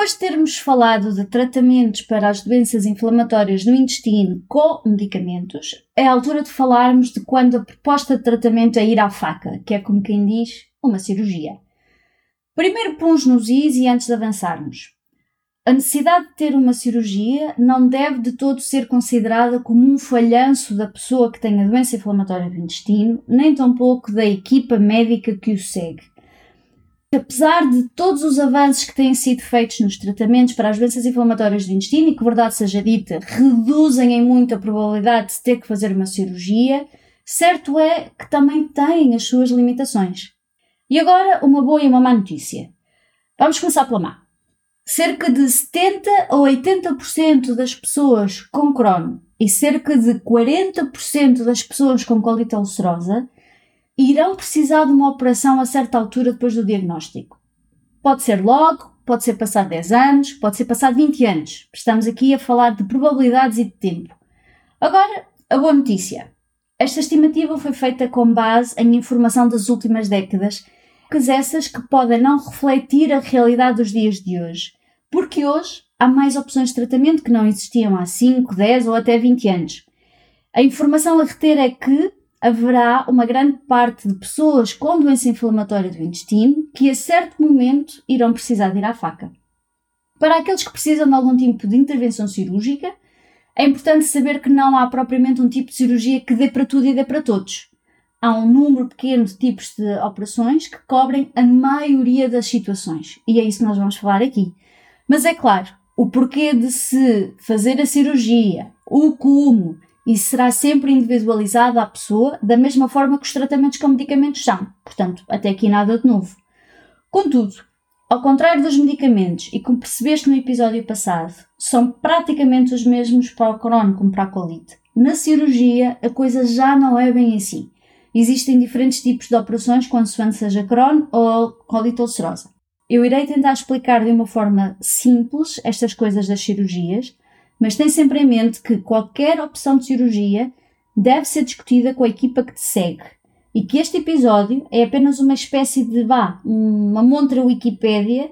Depois de termos falado de tratamentos para as doenças inflamatórias do intestino com medicamentos, é a altura de falarmos de quando a proposta de tratamento é ir à faca, que é como quem diz, uma cirurgia. Primeiro põos nos is e antes de avançarmos. A necessidade de ter uma cirurgia não deve de todo ser considerada como um falhanço da pessoa que tem a doença inflamatória do intestino, nem tampouco da equipa médica que o segue apesar de todos os avanços que têm sido feitos nos tratamentos para as doenças inflamatórias do intestino e que, verdade seja dita, reduzem em muito a probabilidade de ter que fazer uma cirurgia, certo é que também têm as suas limitações. E agora, uma boa e uma má notícia. Vamos começar pela má. Cerca de 70 ou 80% das pessoas com Crohn e cerca de 40% das pessoas com colite ulcerosa irão precisar de uma operação a certa altura depois do diagnóstico. Pode ser logo, pode ser passado 10 anos, pode ser passado 20 anos. Estamos aqui a falar de probabilidades e de tempo. Agora, a boa notícia. Esta estimativa foi feita com base em informação das últimas décadas, essas que podem não refletir a realidade dos dias de hoje, porque hoje há mais opções de tratamento que não existiam há 5, 10 ou até 20 anos. A informação a reter é que haverá uma grande parte de pessoas com doença inflamatória do intestino que a certo momento irão precisar de ir à faca. Para aqueles que precisam de algum tipo de intervenção cirúrgica, é importante saber que não há propriamente um tipo de cirurgia que dê para tudo e dê para todos. Há um número pequeno de tipos de operações que cobrem a maioria das situações, e é isso que nós vamos falar aqui. Mas é claro, o porquê de se fazer a cirurgia, o como e será sempre individualizado à pessoa, da mesma forma que os tratamentos com medicamentos são. Portanto, até aqui nada de novo. Contudo, ao contrário dos medicamentos, e como percebeste no episódio passado, são praticamente os mesmos para o Crohn como para a colite. Na cirurgia, a coisa já não é bem assim. Existem diferentes tipos de operações, consoante seja Crohn ou colite ulcerosa. Eu irei tentar explicar de uma forma simples estas coisas das cirurgias, mas tem sempre em mente que qualquer opção de cirurgia deve ser discutida com a equipa que te segue e que este episódio é apenas uma espécie de vá, uma montra Wikipédia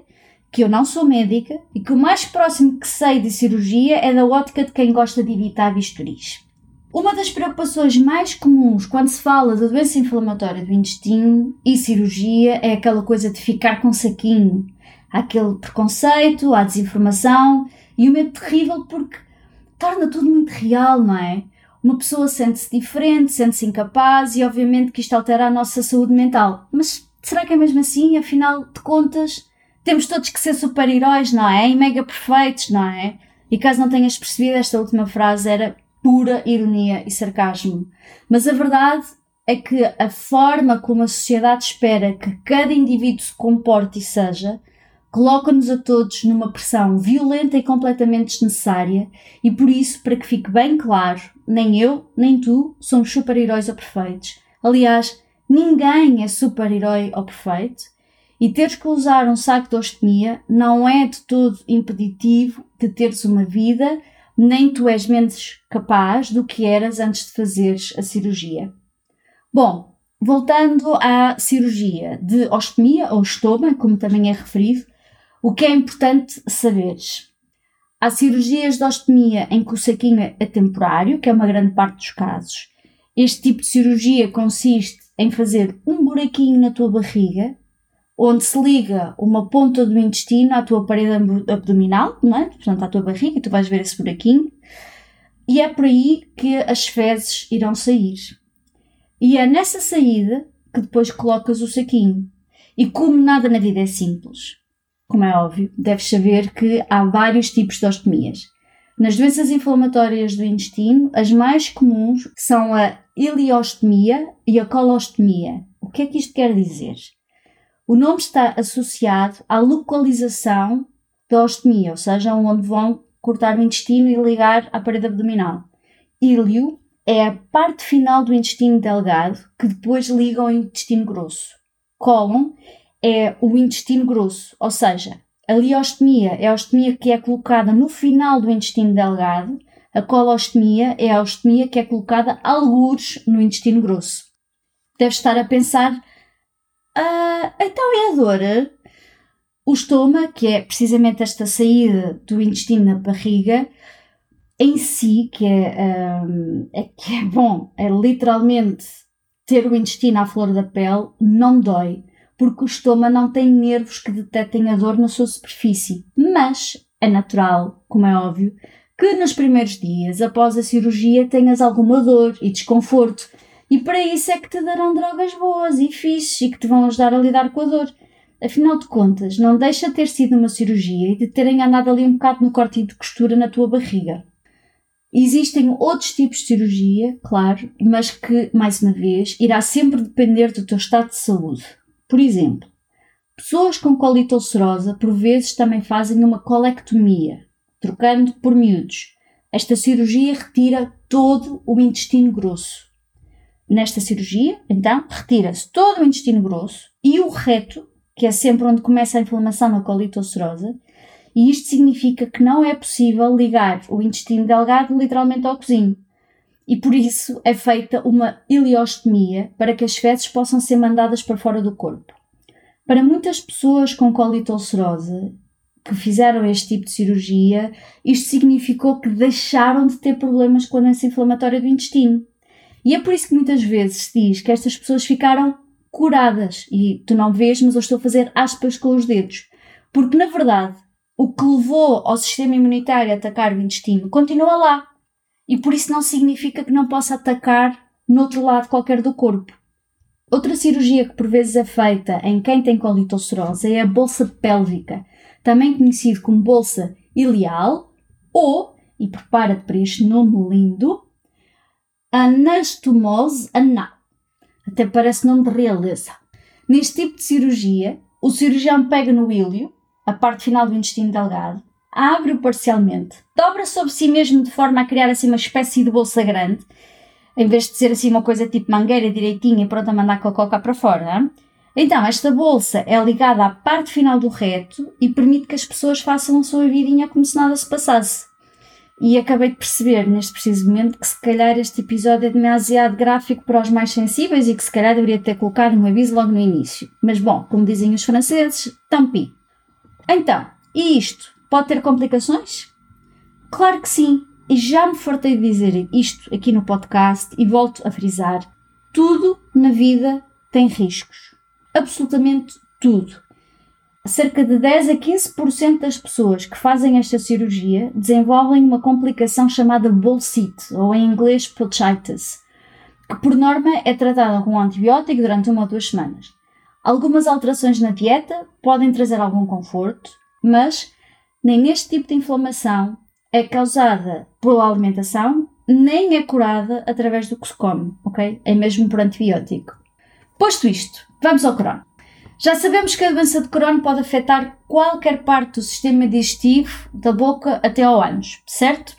que eu não sou médica e que o mais próximo que sei de cirurgia é da ótica de quem gosta de evitar bisturis. Uma das preocupações mais comuns quando se fala da doença inflamatória do intestino e cirurgia é aquela coisa de ficar com saquinho. Há aquele preconceito, há desinformação e o medo terrível porque torna tudo muito real, não é? Uma pessoa sente-se diferente, sente-se incapaz e obviamente que isto altera a nossa saúde mental. Mas será que é mesmo assim? Afinal de contas, temos todos que ser super-heróis, não é? E mega perfeitos, não é? E caso não tenhas percebido, esta última frase era pura ironia e sarcasmo. Mas a verdade é que a forma como a sociedade espera que cada indivíduo se comporte e seja coloca-nos a todos numa pressão violenta e completamente desnecessária, e por isso, para que fique bem claro, nem eu, nem tu somos super-heróis ou perfeitos. Aliás, ninguém é super-herói ou perfeito, e teres que usar um saco de ostemia não é de todo impeditivo de teres uma vida, nem tu és menos capaz do que eras antes de fazeres a cirurgia. Bom, voltando à cirurgia de ostemia ou estômago, como também é referido, o que é importante saberes? Há cirurgias de ostomia em que o saquinho é temporário, que é uma grande parte dos casos. Este tipo de cirurgia consiste em fazer um buraquinho na tua barriga, onde se liga uma ponta do intestino à tua parede abdominal, não é? portanto à tua barriga, tu vais ver esse buraquinho, e é por aí que as fezes irão sair. E é nessa saída que depois colocas o saquinho. E como nada na vida é simples, como é óbvio, deves saber que há vários tipos de ostomias. Nas doenças inflamatórias do intestino, as mais comuns são a iliostomia e a colostomia. O que é que isto quer dizer? O nome está associado à localização da ostomia, ou seja, onde vão cortar o intestino e ligar à parede abdominal. Íleo é a parte final do intestino delgado que depois liga ao intestino grosso. Cólon é o intestino grosso, ou seja, a liostomia é a ostomia que é colocada no final do intestino delgado, a colostomia é a ostomia que é colocada algures no intestino grosso. Deve estar a pensar, ah, então é a dor? O estômago, que é precisamente esta saída do intestino na barriga, em si, que é, um, é, que é bom, é literalmente ter o intestino à flor da pele, não dói, porque o estômago não tem nervos que detectem a dor na sua superfície. Mas é natural, como é óbvio, que nos primeiros dias após a cirurgia tenhas alguma dor e desconforto. E para isso é que te darão drogas boas e fixes e que te vão ajudar a lidar com a dor. Afinal de contas, não deixa de ter sido uma cirurgia e de terem andado ali um bocado no corte de costura na tua barriga. Existem outros tipos de cirurgia, claro, mas que, mais uma vez, irá sempre depender do teu estado de saúde. Por exemplo, pessoas com colite ulcerosa por vezes também fazem uma colectomia, trocando por miúdos. Esta cirurgia retira todo o intestino grosso. Nesta cirurgia, então, retira-se todo o intestino grosso e o reto, que é sempre onde começa a inflamação na colite ulcerosa, e isto significa que não é possível ligar o intestino delgado literalmente ao cozinho. E por isso é feita uma ileostomia para que as fezes possam ser mandadas para fora do corpo. Para muitas pessoas com colite ulcerosa que fizeram este tipo de cirurgia, isto significou que deixaram de ter problemas com a doença inflamatória do intestino. E é por isso que muitas vezes se diz que estas pessoas ficaram curadas. E tu não vês, mas eu estou a fazer aspas com os dedos. Porque na verdade o que levou ao sistema imunitário a atacar o intestino continua lá. E por isso não significa que não possa atacar no outro lado qualquer do corpo. Outra cirurgia que por vezes é feita em quem tem colite ulcerosa é a bolsa pélvica, também conhecido como bolsa ileal ou, e prepara-te para este nome lindo, anastomose anal. Até parece nome de realeza. Neste tipo de cirurgia, o cirurgião pega no ilho, a parte final do intestino delgado, abre-o parcialmente, dobra sobre si mesmo de forma a criar assim uma espécie de bolsa grande, em vez de ser assim uma coisa tipo mangueira direitinha e pronta a mandar cocó cá para fora. Então, esta bolsa é ligada à parte final do reto e permite que as pessoas façam a sua vidinha como se nada se passasse. E acabei de perceber neste preciso momento que se calhar este episódio é demasiado gráfico para os mais sensíveis e que se calhar deveria ter colocado um aviso logo no início. Mas bom, como dizem os franceses, tant pis. Então, e isto pode ter complicações? Claro que sim, e já me fartei de dizer isto aqui no podcast e volto a frisar: tudo na vida tem riscos. Absolutamente tudo. Cerca de 10 a 15% das pessoas que fazem esta cirurgia desenvolvem uma complicação chamada bolsite, ou em inglês pouchitis, que por norma é tratada com um antibiótico durante uma ou duas semanas. Algumas alterações na dieta podem trazer algum conforto, mas nem neste tipo de inflamação é causada pela alimentação, nem é curada através do que se come, ok? É mesmo por antibiótico. Posto isto, vamos ao Crohn. Já sabemos que a doença de Crohn pode afetar qualquer parte do sistema digestivo, da boca até ao ânus, certo?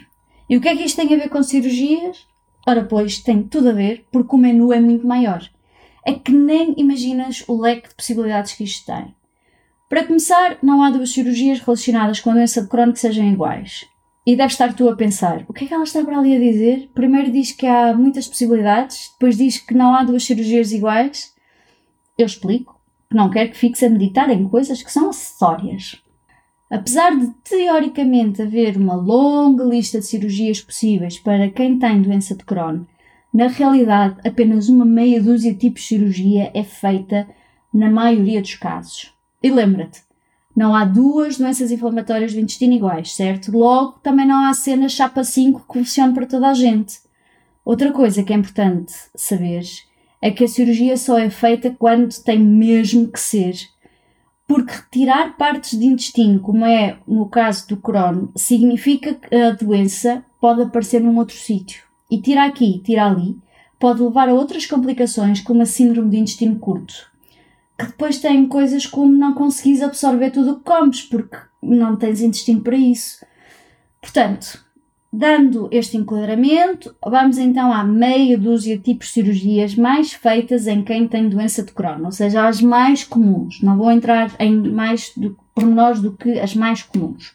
E o que é que isto tem a ver com cirurgias? Ora, pois, tem tudo a ver, porque o menu é muito maior é que nem imaginas o leque de possibilidades que isto tem. Para começar, não há duas cirurgias relacionadas com a doença de Crohn que sejam iguais. E deves estar tu a pensar, o que é que ela está para ali a dizer? Primeiro diz que há muitas possibilidades, depois diz que não há duas cirurgias iguais. Eu explico, que não quero que fiques a meditar em coisas que são acessórias. Apesar de teoricamente haver uma longa lista de cirurgias possíveis para quem tem doença de Crohn, na realidade, apenas uma meia dúzia de tipos de cirurgia é feita na maioria dos casos. E lembra-te, não há duas doenças inflamatórias do intestino iguais, certo? Logo, também não há cena chapa 5 que funcione para toda a gente. Outra coisa que é importante saber é que a cirurgia só é feita quando tem mesmo que ser. Porque retirar partes de intestino, como é no caso do Crohn, significa que a doença pode aparecer num outro sítio e tira aqui, tira ali, pode levar a outras complicações como a síndrome de intestino curto. Que depois têm coisas como não conseguires absorver tudo o que comes, porque não tens intestino para isso. Portanto, dando este enquadramento, vamos então à meia dúzia de tipos de cirurgias mais feitas em quem tem doença de Crohn, ou seja, as mais comuns. Não vou entrar em mais do, pormenores do que as mais comuns.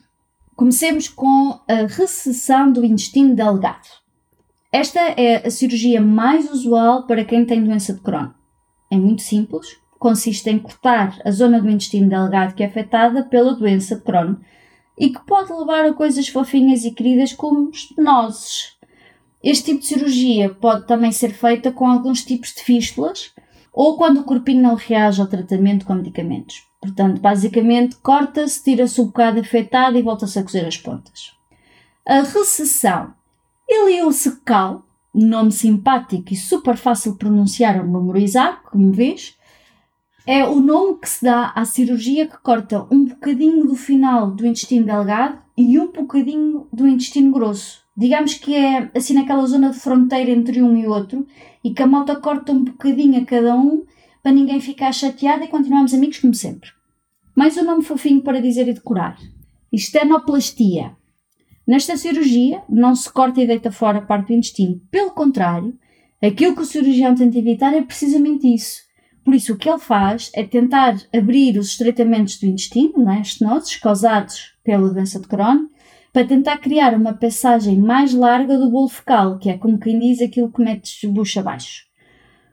Comecemos com a recessão do intestino delgado. Esta é a cirurgia mais usual para quem tem doença de Crohn. É muito simples, consiste em cortar a zona do intestino delgado que é afetada pela doença de Crohn e que pode levar a coisas fofinhas e queridas como estenoses. Este tipo de cirurgia pode também ser feita com alguns tipos de fístulas ou quando o corpinho não reage ao tratamento com medicamentos. Portanto, basicamente, corta-se, tira-se o bocado afetado e volta-se a cozer as pontas. A recessão iliocecal, nome simpático e super fácil de pronunciar ou memorizar, como vês, é o nome que se dá à cirurgia que corta um bocadinho do final do intestino delgado e um bocadinho do intestino grosso. Digamos que é assim naquela zona de fronteira entre um e outro e que a malta corta um bocadinho a cada um para ninguém ficar chateado e continuamos amigos como sempre. Mais um nome fofinho para dizer e decorar. Estenoplastia. Nesta cirurgia não se corta e deita fora a parte do intestino. Pelo contrário, aquilo que o cirurgião tenta evitar é precisamente isso por isso, o que ele faz é tentar abrir os estreitamentos do intestino, não é? estenoses, causados pela doença de Crohn, para tentar criar uma passagem mais larga do bolo fecal, que é como quem diz aquilo que metes bucha abaixo.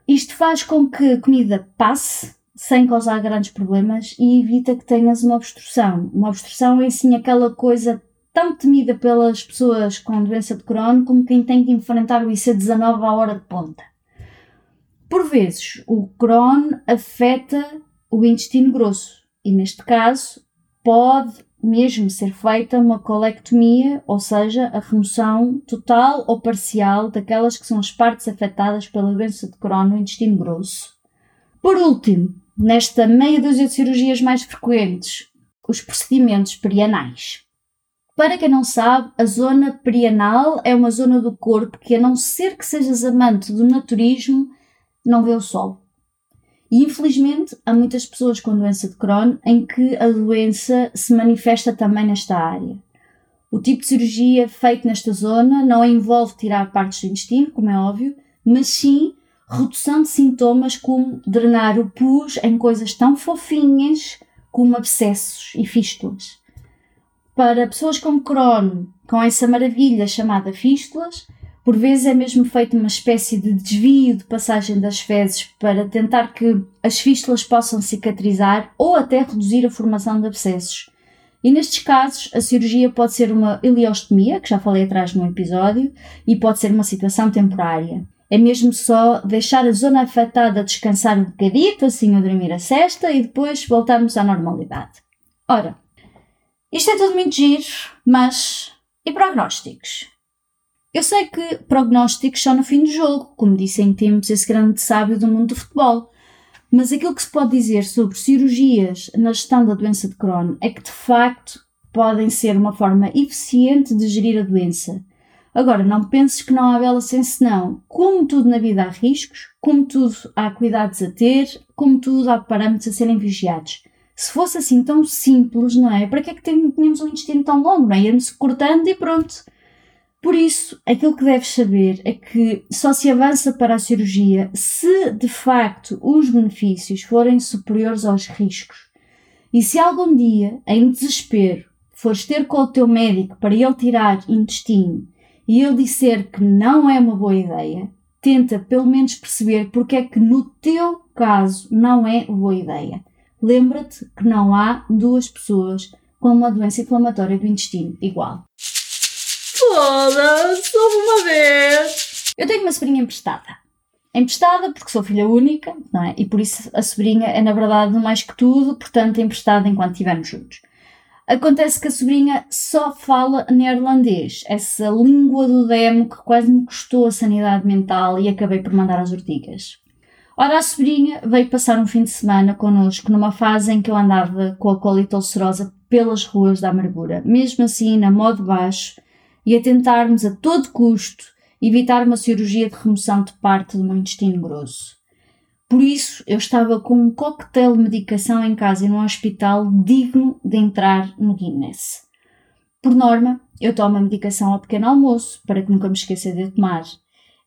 Isto faz com que a comida passe sem causar grandes problemas e evita que tenhas uma obstrução. Uma obstrução é assim aquela coisa tão temida pelas pessoas com doença de Crohn como quem tem que enfrentar o IC19 à hora de ponta. Por vezes, o Crohn afeta o intestino grosso e, neste caso, pode mesmo ser feita uma colectomia, ou seja, a remoção total ou parcial daquelas que são as partes afetadas pela doença de Crohn no intestino grosso. Por último, nesta meia dúzia de cirurgias mais frequentes, os procedimentos perianais. Para quem não sabe, a zona perianal é uma zona do corpo que, a não ser que sejas amante do naturismo, não vê o sol. E infelizmente há muitas pessoas com doença de Crohn em que a doença se manifesta também nesta área. O tipo de cirurgia feito nesta zona não envolve tirar partes do intestino, como é óbvio, mas sim redução de sintomas como drenar o pus em coisas tão fofinhas como abscessos e fístulas. Para pessoas com Crohn, com essa maravilha chamada fístulas, por vezes é mesmo feito uma espécie de desvio de passagem das fezes para tentar que as fístulas possam cicatrizar ou até reduzir a formação de abscessos. E nestes casos, a cirurgia pode ser uma ileostomia, que já falei atrás no episódio, e pode ser uma situação temporária. É mesmo só deixar a zona afetada descansar um bocadito, assim a dormir a cesta, e depois voltarmos à normalidade. Ora, isto é tudo muito giro, mas e prognósticos? Eu sei que prognósticos são no fim do jogo, como disse em tempos esse grande sábio do mundo do futebol. Mas aquilo que se pode dizer sobre cirurgias na gestão da doença de Crohn é que de facto podem ser uma forma eficiente de gerir a doença. Agora, não penses que não há bela sem senão. Como tudo na vida há riscos, como tudo há cuidados a ter, como tudo há parâmetros a serem vigiados. Se fosse assim tão simples, não é? Para que é que tínhamos um intestino tão longo, não é? Íamos cortando e pronto. Por isso, aquilo que deves saber é que só se avança para a cirurgia se de facto os benefícios forem superiores aos riscos. E se algum dia, em desespero, fores ter com o teu médico para ele tirar intestino e ele disser que não é uma boa ideia, tenta pelo menos perceber porque é que no teu caso não é boa ideia. Lembra-te que não há duas pessoas com uma doença inflamatória do intestino igual. Foda-se, uma vez. Eu tenho uma sobrinha emprestada. Emprestada porque sou filha única, não é? E por isso a sobrinha é, na verdade, mais que tudo, portanto, emprestada enquanto estivermos juntos. Acontece que a sobrinha só fala neerlandês, essa língua do demo que quase me custou a sanidade mental e acabei por mandar às ortigas. Ora, a sobrinha veio passar um fim de semana connosco numa fase em que eu andava com a colite ulcerosa pelas ruas da amargura, mesmo assim na modo baixo, e a tentarmos a todo custo evitar uma cirurgia de remoção de parte do meu intestino grosso. Por isso, eu estava com um coquetel de medicação em casa e no hospital digno de entrar no Guinness. Por norma, eu tomo a medicação ao pequeno almoço para que nunca me esqueça de tomar.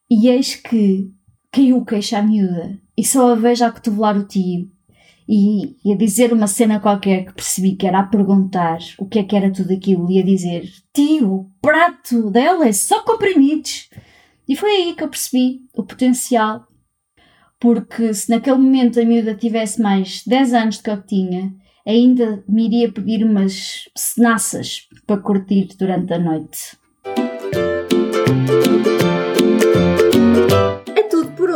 E eis que caiu o queixo à miúda e só a vejo a cotovelar o tio e, e, a dizer uma cena qualquer que percebi que era a perguntar o que é que era tudo aquilo e a dizer tio, o prato dela é só comprimidos. E foi aí que eu percebi o potencial porque se naquele momento a miúda tivesse mais 10 anos do que eu tinha, ainda me iria pedir umas cenaças para curtir durante a noite.